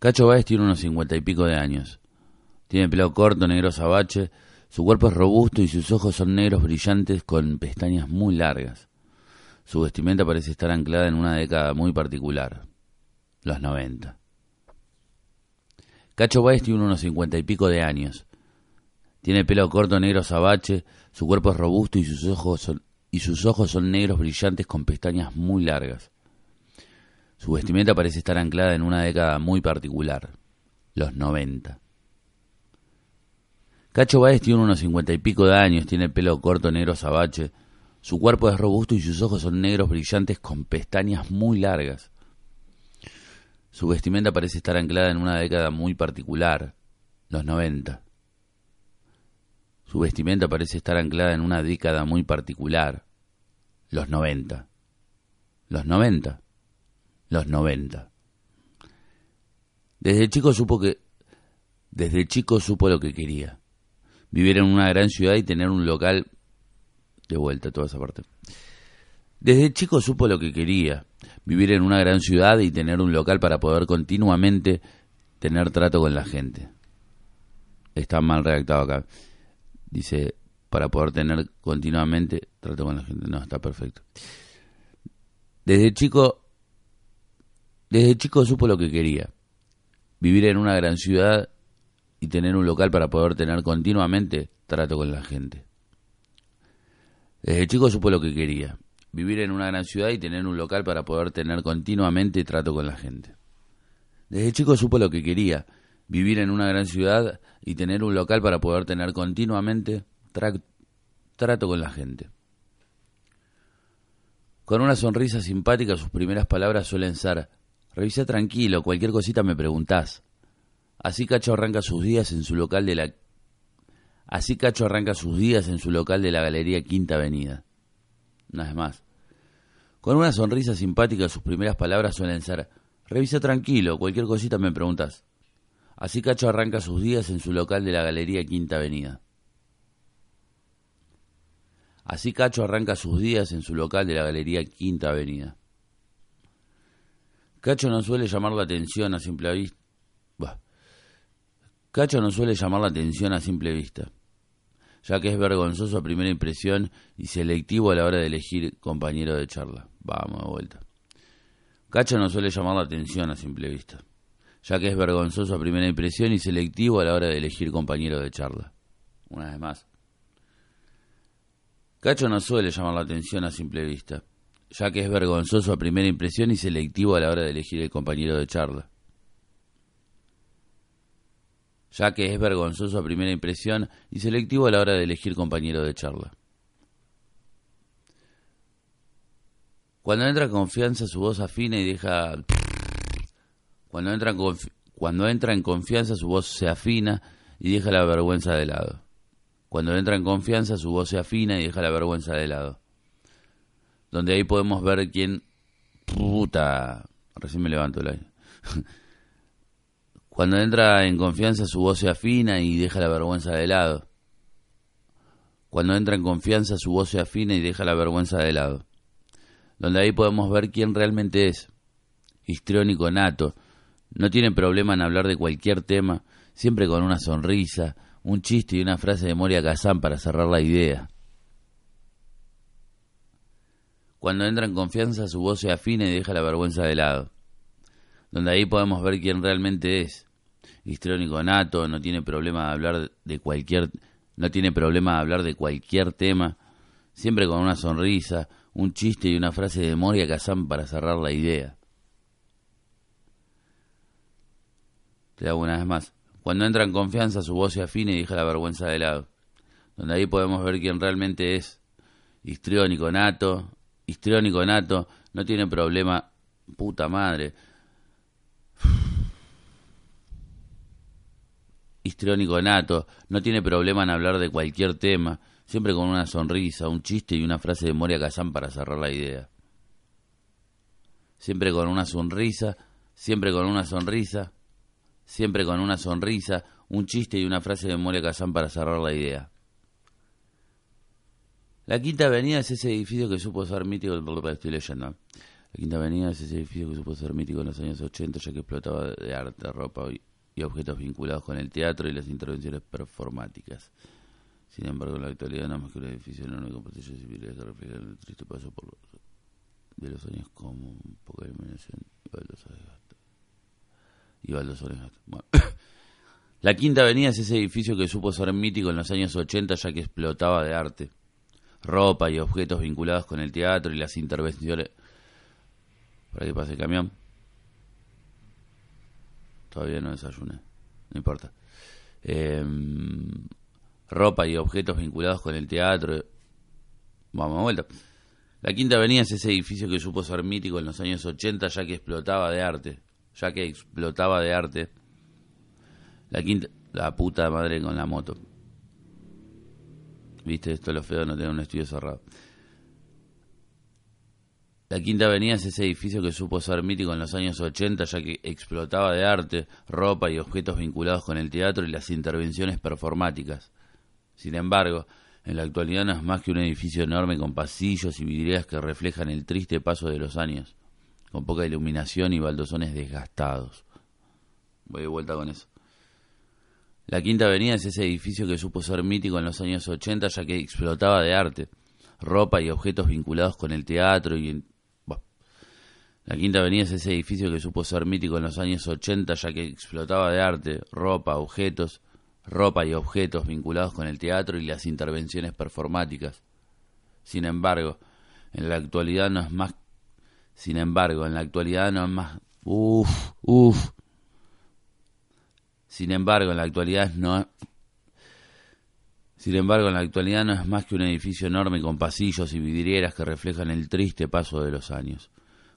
Cacho Báez tiene unos cincuenta y pico de años. Tiene pelo corto, negro sabache, su cuerpo es robusto y sus ojos son negros brillantes con pestañas muy largas. Su vestimenta parece estar anclada en una década muy particular, los noventa. Cacho Báez tiene unos cincuenta y pico de años. Tiene pelo corto negro sabache, su cuerpo es robusto y sus ojos son, y sus ojos son negros brillantes con pestañas muy largas. Su vestimenta parece estar anclada en una década muy particular, los noventa. Cacho Baez tiene unos cincuenta y pico de años, tiene pelo corto negro sabache, su cuerpo es robusto y sus ojos son negros brillantes con pestañas muy largas. Su vestimenta parece estar anclada en una década muy particular, los noventa. Su vestimenta parece estar anclada en una década muy particular, los noventa. Los noventa los 90. Desde chico supo que desde chico supo lo que quería. Vivir en una gran ciudad y tener un local de vuelta toda esa parte. Desde chico supo lo que quería, vivir en una gran ciudad y tener un local para poder continuamente tener trato con la gente. Está mal redactado acá. Dice, para poder tener continuamente trato con la gente. No, está perfecto. Desde chico desde chico supo lo que quería. Vivir en una gran ciudad y tener un local para poder tener continuamente trato con la gente. Desde chico supo lo que quería. Vivir en una gran ciudad y tener un local para poder tener continuamente trato con la gente. Desde chico supo lo que quería. Vivir en una gran ciudad y tener un local para poder tener continuamente trato con la gente. Con una sonrisa simpática sus primeras palabras suelen ser Revisa tranquilo, cualquier cosita me preguntás. Así Cacho arranca sus días en su local de la Así Cacho arranca sus días en su local de la Galería Quinta Avenida. Una vez más. Con una sonrisa simpática sus primeras palabras suelen ser Revisa tranquilo, cualquier cosita me preguntas. Así Cacho arranca sus días en su local de la Galería Quinta Avenida. Así Cacho arranca sus días en su local de la Galería Quinta Avenida. Cacho no suele llamar la atención a simple vista. Cacho no suele llamar la atención a simple vista, ya que es vergonzoso a primera impresión y selectivo a la hora de elegir compañero de charla. Vamos de vuelta. Cacho no suele llamar la atención a simple vista, ya que es vergonzoso a primera impresión y selectivo a la hora de elegir compañero de charla. Una vez más. Cacho no suele llamar la atención a simple vista, ya que es vergonzoso a primera impresión y selectivo a la hora de elegir el compañero de charla. Ya que es vergonzoso a primera impresión y selectivo a la hora de elegir compañero de charla. Cuando entra en confianza su voz afina y deja... Cuando entra, en Cuando entra en confianza su voz se afina y deja la vergüenza de lado. Cuando entra en confianza su voz se afina y deja la vergüenza de lado donde ahí podemos ver quién... Puta, recién me levanto el aire. Cuando entra en confianza su voz se afina y deja la vergüenza de lado. Cuando entra en confianza su voz se afina y deja la vergüenza de lado. Donde ahí podemos ver quién realmente es. Histriónico nato. No tiene problema en hablar de cualquier tema, siempre con una sonrisa, un chiste y una frase de Moria Kazan para cerrar la idea. Cuando entra en confianza su voz se afina y deja la vergüenza de lado. Donde ahí podemos ver quién realmente es. Histrónico nato, no tiene problema de hablar de cualquier no tiene problema de hablar de cualquier tema, siempre con una sonrisa, un chiste y una frase de Moria Kazan para cerrar la idea. Te hago una vez más. Cuando entra en confianza su voz se afina y deja la vergüenza de lado. Donde ahí podemos ver quién realmente es. Histriónico nato, histriónico nato, no tiene problema, puta madre. Histriónico nato, no tiene problema en hablar de cualquier tema, siempre con una sonrisa, un chiste y una frase de Moria Kazan para cerrar la idea. Siempre con una sonrisa, siempre con una sonrisa, siempre con una sonrisa, un chiste y una frase de Moria Kazan para cerrar la idea. La Quinta Avenida es ese edificio que supo ser mítico, en los años 80, ya que explotaba de arte, ropa y, objetos vinculados con el teatro y las intervenciones performáticas. Sin embargo, en la actualidad es más que un edificio enorme con pasillos vidrios que reflejan el triste paso por los, de los años como poca iluminación y baldosones Y baldosones bueno. La Quinta Avenida es ese edificio que supo ser mítico en los años 80 ya que explotaba de arte, ropa y objetos vinculados con el teatro y las intervenciones... ¿Para que pase el camión? Todavía no desayuné, no importa. Eh, ropa y objetos vinculados con el teatro. Vamos a vuelta. La Quinta Avenida es ese edificio que supo ser mítico en los años 80 ya que explotaba de arte. Ya que explotaba de arte. La Quinta... La puta madre con la moto. Viste, esto es lo feo no tener un estudio cerrado. La Quinta Avenida es ese edificio que supo ser mítico en los años 80 ya que explotaba de arte, ropa y objetos vinculados con el teatro y las intervenciones performáticas. Sin embargo, en la actualidad no es más que un edificio enorme con pasillos y vidrieras que reflejan el triste paso de los años, con poca iluminación y baldosones desgastados. Voy de vuelta con eso. La Quinta Avenida es ese edificio que supo ser mítico en los años 80 ya que explotaba de arte, ropa y objetos vinculados con el teatro y... La Quinta Avenida es ese edificio que supo ser mítico en los años 80 ya que explotaba de arte, ropa, objetos ropa y objetos vinculados con el teatro y las intervenciones performáticas. Sin embargo, en la actualidad no es más sin embargo, en la actualidad no es más uff, uff. Sin embargo, en la actualidad no sin embargo, en la actualidad no es más que un edificio enorme con pasillos y vidrieras que reflejan el triste paso de los años,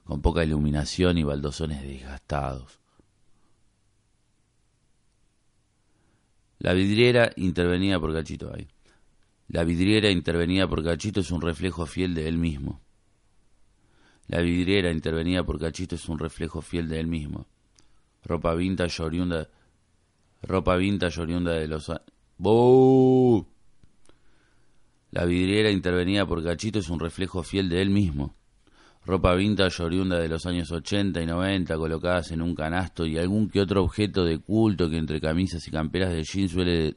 con poca iluminación y baldosones desgastados. La vidriera intervenida por Cachito ahí. La vidriera intervenida por Cachito es un reflejo fiel de él mismo. La vidriera intervenida por Cachito es un reflejo fiel de él mismo. Ropa vintage oriunda. Ropa vintage oriunda de los. ¡Buu! La vidriera intervenida por Cachito es un reflejo fiel de él mismo ropa vintage oriunda de los años 80 y 90 colocadas en un canasto y algún que otro objeto de culto que entre camisas y camperas de jean suele...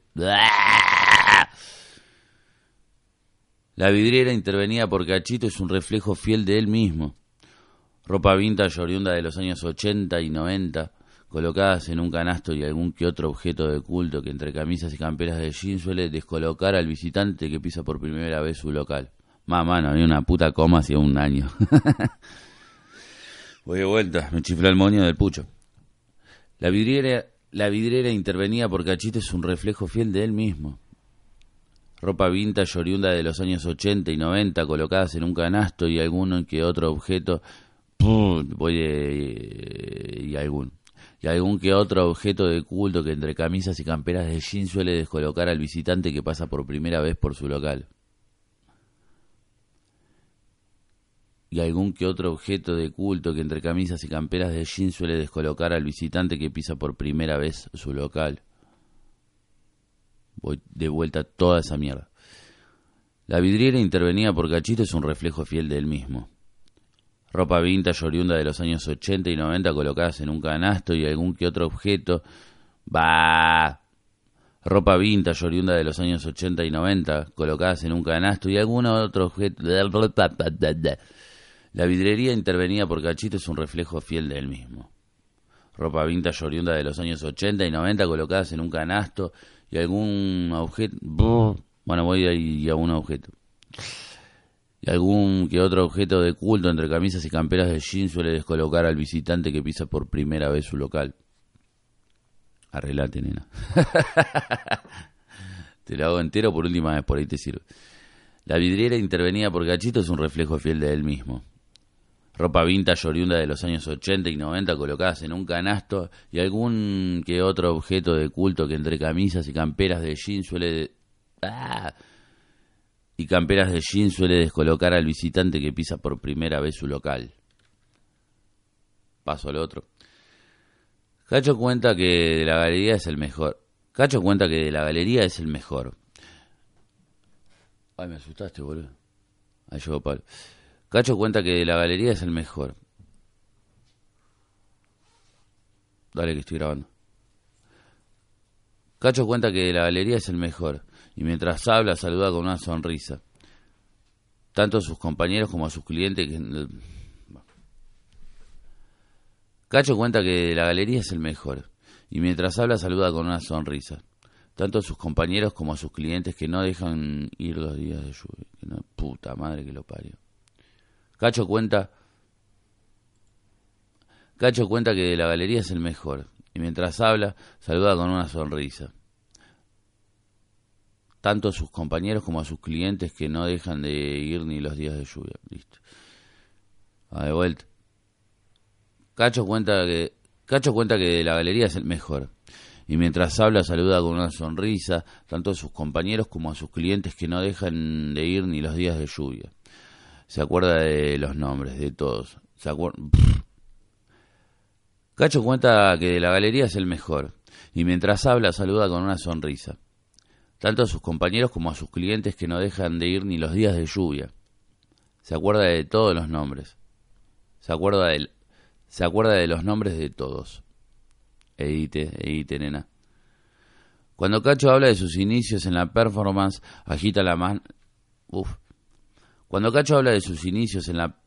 La vidriera intervenida por Cachito es un reflejo fiel de él mismo. Ropa vintage oriunda de los años 80 y 90 colocadas en un canasto y algún que otro objeto de culto que entre camisas y camperas de jean suele descolocar al visitante que pisa por primera vez su local. Mamá, no había una puta coma hacía un año. Voy de vuelta, me chifló el moño del pucho. La vidriera, la vidriera intervenía por Cachito es un reflejo fiel de él mismo. Ropa vintage oriunda de los años 80 y 90 colocadas en un canasto y algún que otro objeto. Voy de, y algún. Y algún que otro objeto de culto que entre camisas y camperas de jean suele descolocar al visitante que pasa por primera vez por su local. y algún que otro objeto de culto que entre camisas y camperas de jean suele descolocar al visitante que pisa por primera vez su local. Voy de vuelta toda esa mierda. La vidriera intervenida por Cachito es un reflejo fiel de él mismo. Ropa vintage oriunda de los años 80 y 90 colocadas en un canasto y algún que otro objeto. va Ropa vintage oriunda de los años 80 y 90 colocadas en un canasto y algún otro objeto. La vidrería intervenida por Cachito es un reflejo fiel de él mismo. Ropa vintage oriunda de los años 80 y 90 colocadas en un canasto y algún objeto... Bueno, voy a, a un objeto. Y algún que otro objeto de culto entre camisas y camperas de jean suele descolocar al visitante que pisa por primera vez su local. Arreglate, nena. te lo hago entero por última vez, por ahí te sirve. La vidriera intervenida por Cachito es un reflejo fiel de él mismo ropa vintage oriunda de los años 80 y 90 colocadas en un canasto y algún que otro objeto de culto que entre camisas y camperas de jean suele ¡Ah! y Camperas de Jean suele descolocar al visitante que pisa por primera vez su local. Paso al otro. Cacho cuenta que de la galería es el mejor. Cacho cuenta que de la galería es el mejor. Ay, me asustaste, boludo. Ahí llegó Pablo. Cacho cuenta que de la galería es el mejor. Dale que estoy grabando. Cacho cuenta que de la galería es el mejor y mientras habla saluda con una sonrisa. Tanto a sus compañeros como a sus clientes que... Cacho cuenta que la galería es el mejor y mientras habla saluda con una sonrisa. Tanto a sus compañeros como a sus clientes que no dejan ir los días de lluvia. No, puta madre que lo parió. Cacho cuenta Cacho cuenta que la galería es el mejor y mientras habla saluda con una sonrisa. Tanto a sus compañeros como a sus clientes que no dejan de ir ni los días de lluvia. Listo. A de vuelta. Cacho cuenta que Cacho cuenta que la galería es el mejor. Y mientras habla saluda con una sonrisa tanto a sus compañeros como a sus clientes que no dejan de ir ni los días de lluvia. Se acuerda de los nombres de todos. Se Cacho cuenta que la galería es el mejor, y mientras habla saluda con una sonrisa, tanto a sus compañeros como a sus clientes que no dejan de ir ni los días de lluvia. Se acuerda de todos los nombres. Se acuerda de, se acuerda de los nombres de todos. Edite, edite, nena. Cuando Cacho habla de sus inicios en la performance, agita la mano. Uf. Cuando Cacho habla de sus inicios en la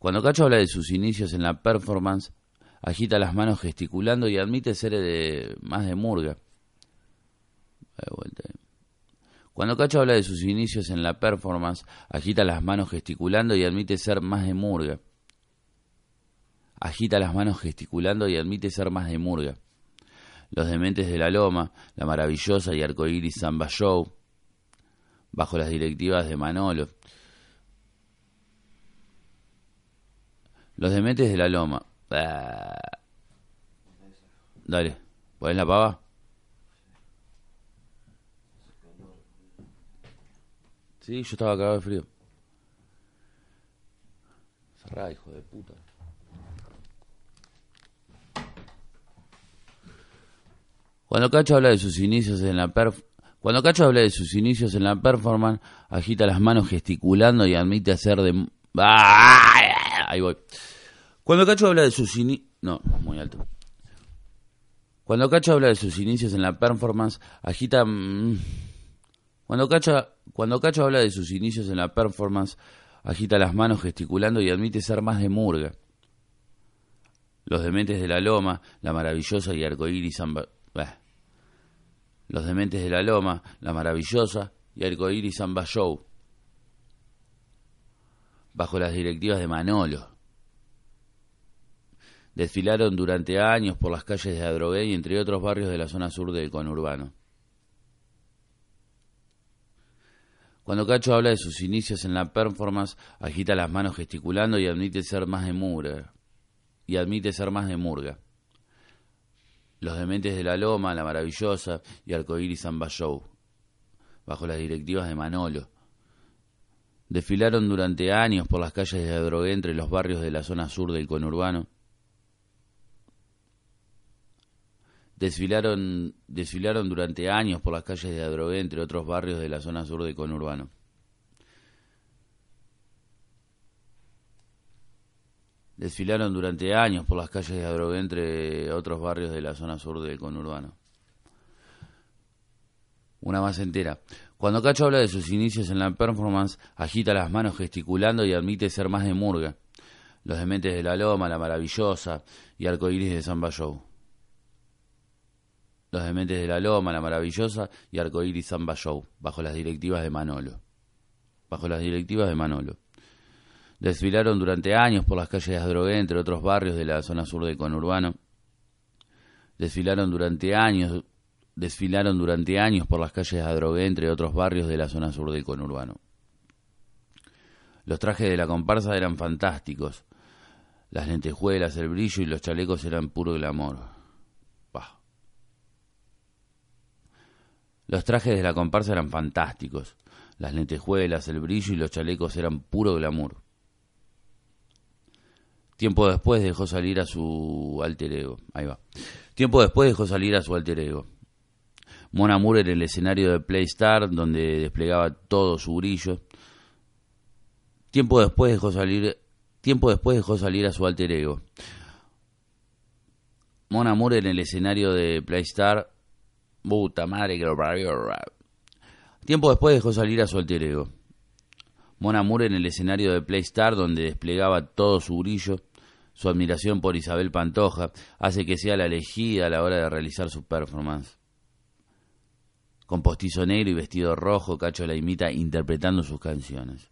cuando Cacho habla de sus inicios en la performance, agita las manos gesticulando y admite ser de, más de murga. Cuando Cacho habla de sus inicios en la performance, agita las manos gesticulando y admite ser más de murga. Agita las manos gesticulando y admite ser más de murga. Los dementes de la loma, la maravillosa y arcoíris Samba Show, bajo las directivas de Manolo, Los dementes de la loma. Ah. Dale, ¿podés la pava? Sí, yo estaba cagado de frío. Cerrá, hijo de puta. Cuando Cacho habla de sus inicios en la perf cuando Cacho habla de sus inicios en la performance, agita las manos gesticulando y admite hacer de ¡Ah! Ahí voy. Cuando Cacho habla de sus. No, muy alto. Cuando Cacho habla de sus inicios en la performance, agita... Cuando Cacho, cuando habla de sus inicios en la performance, agita las manos gesticulando y admite ser más de murga. Los dementes de la loma, la maravillosa y arcoíris samba... Los dementes de la loma, la maravillosa y arcoíris show. Bajo las directivas de Manolo desfilaron durante años por las calles de Adrogué y entre otros barrios de la zona sur del conurbano. Cuando Cacho habla de sus inicios en la performance, agita las manos gesticulando y admite ser más de murga. Y admite ser más de murga. Los dementes de la Loma, La Maravillosa y Arcoíris Samba Show, bajo las directivas de Manolo. Desfilaron durante años por las calles de Adrogué entre los barrios de la zona sur del conurbano desfilaron, desfilaron durante años por las calles de Adrogué, entre otros barrios de la zona sur de conurbano. Desfilaron durante años por las calles de Adrogué, entre otros barrios de la zona sur del conurbano. Una más entera. Cuando Cacho habla de sus inicios en la performance, agita las manos gesticulando y admite ser más de murga. Los dementes de la Loma, La Maravillosa y Arcoiris de Samba Show. Los Dementes de la Loma, La Maravillosa y Arcoíris Samba Show, bajo las directivas de Manolo. Bajo las directivas de Manolo. Desfilaron durante años por las calles de Adrogué, entre otros barrios de la zona sur del conurbano. Desfilaron durante años, desfilaron durante años por las calles de Adrogué, entre otros barrios de la zona sur del conurbano. Los trajes de la comparsa eran fantásticos. Las lentejuelas, el brillo y los chalecos eran puro glamour. Los trajes de la comparsa eran fantásticos. Las lentejuelas, el brillo y los chalecos eran puro glamour. Tiempo después dejó salir a su alter ego. Ahí va. Tiempo después dejó salir a su alter ego. Mona Moore en el escenario de Playstar, donde desplegaba todo su brillo. Tiempo después dejó salir, tiempo después dejó salir a su alter ego. Mon Amour en el escenario de Playstar. Puta madre que lo Tiempo después dejó salir a su alter ego. Mon Amour en el escenario de Playstar, donde desplegaba todo su brillo, su admiración por Isabel Pantoja, hace que sea la elegida a la hora de realizar su performance. Con postizo negro y vestido rojo, Cacho la imita interpretando sus canciones.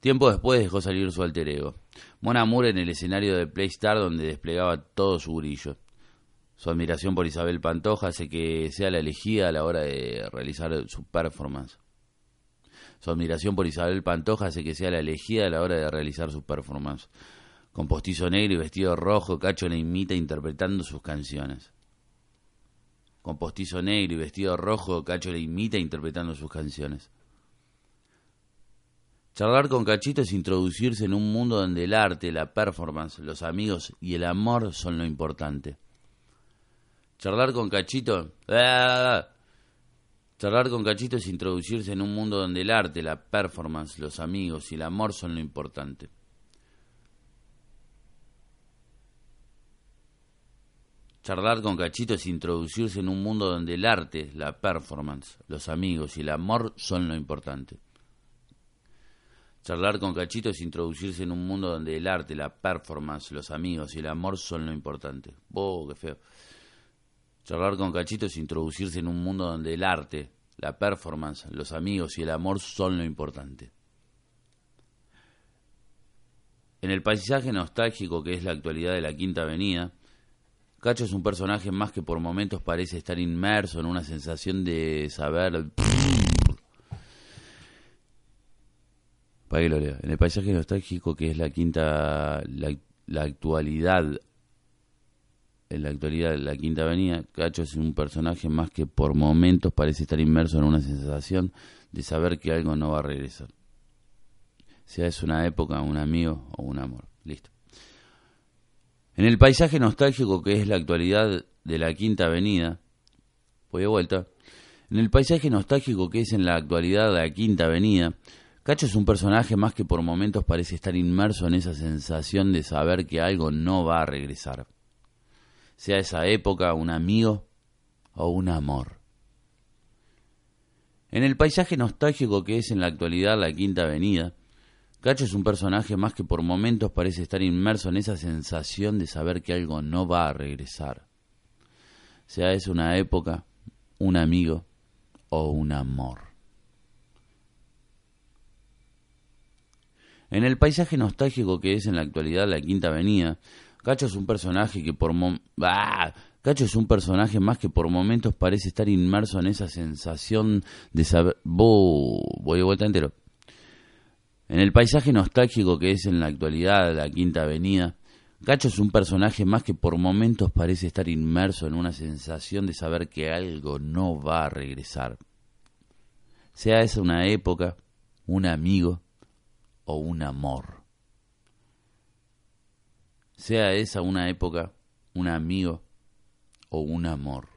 Tiempo después dejó salir su alter ego. Mon Amour en el escenario de Playstar, donde desplegaba todo su brillo. Su admiración por Isabel Pantoja hace que sea la elegida a la hora de realizar su performance. Su admiración por Isabel Pantoja hace que sea la elegida a la hora de realizar su performance. Con postizo negro y vestido rojo, Cacho la imita interpretando sus canciones. Con postizo negro y vestido rojo, Cacho la imita interpretando sus canciones. Charlar con Cachito es introducirse en un mundo donde el arte, la performance, los amigos y el amor son lo importante. Charlar con Cachito... Charlar con Cachito es introducirse en un mundo donde el arte, la performance, los amigos y el amor son lo importante. Charlar con Cachito es introducirse en un mundo donde el arte, la performance, los amigos y el amor son lo importante. Charlar con Cachito es introducirse en un mundo donde el arte, la performance, los amigos y el amor son lo importante. ¡Oh, qué feo! Charlar con Cachito es introducirse en un mundo donde el arte, la performance, los amigos y el amor son lo importante. En el paisaje nostálgico que es la actualidad de la Quinta Avenida, Cacho es un personaje más que por momentos parece estar inmerso en una sensación de saber En el paisaje nostálgico que es la quinta, la, actualidad, en la actualidad la quinta avenida, Cacho es un personaje más que por momentos parece estar inmerso en una sensación de saber que algo no va a regresar. Sea es una época, un amigo o un amor. Listo. En el paisaje nostálgico que es la actualidad de la quinta avenida, voy de vuelta. En el paisaje nostálgico que es en la actualidad la quinta avenida, Cacho es un personaje más que por momentos parece estar inmerso en esa sensación de saber que algo no va a regresar. Sea esa época un amigo o un amor. En el paisaje nostálgico que es en la actualidad la Quinta Avenida, Cacho es un personaje más que por momentos parece estar inmerso en esa sensación de saber que algo no va a regresar. Sea es una época, un amigo o un amor. En el paisaje nostálgico que es en la actualidad la Quinta Avenida, Cacho es un personaje que por ¡Ah! Es un personaje más que por momentos parece estar inmerso en esa sensación de saber voy de vuelta entero. En el paisaje nostálgico que es en la actualidad la Quinta Avenida, Cacho es un personaje más que por momentos parece estar inmerso en una sensación de saber que algo no va a regresar. Sea esa una época, un amigo, o un amor. Sea esa una época, un amigo o un amor.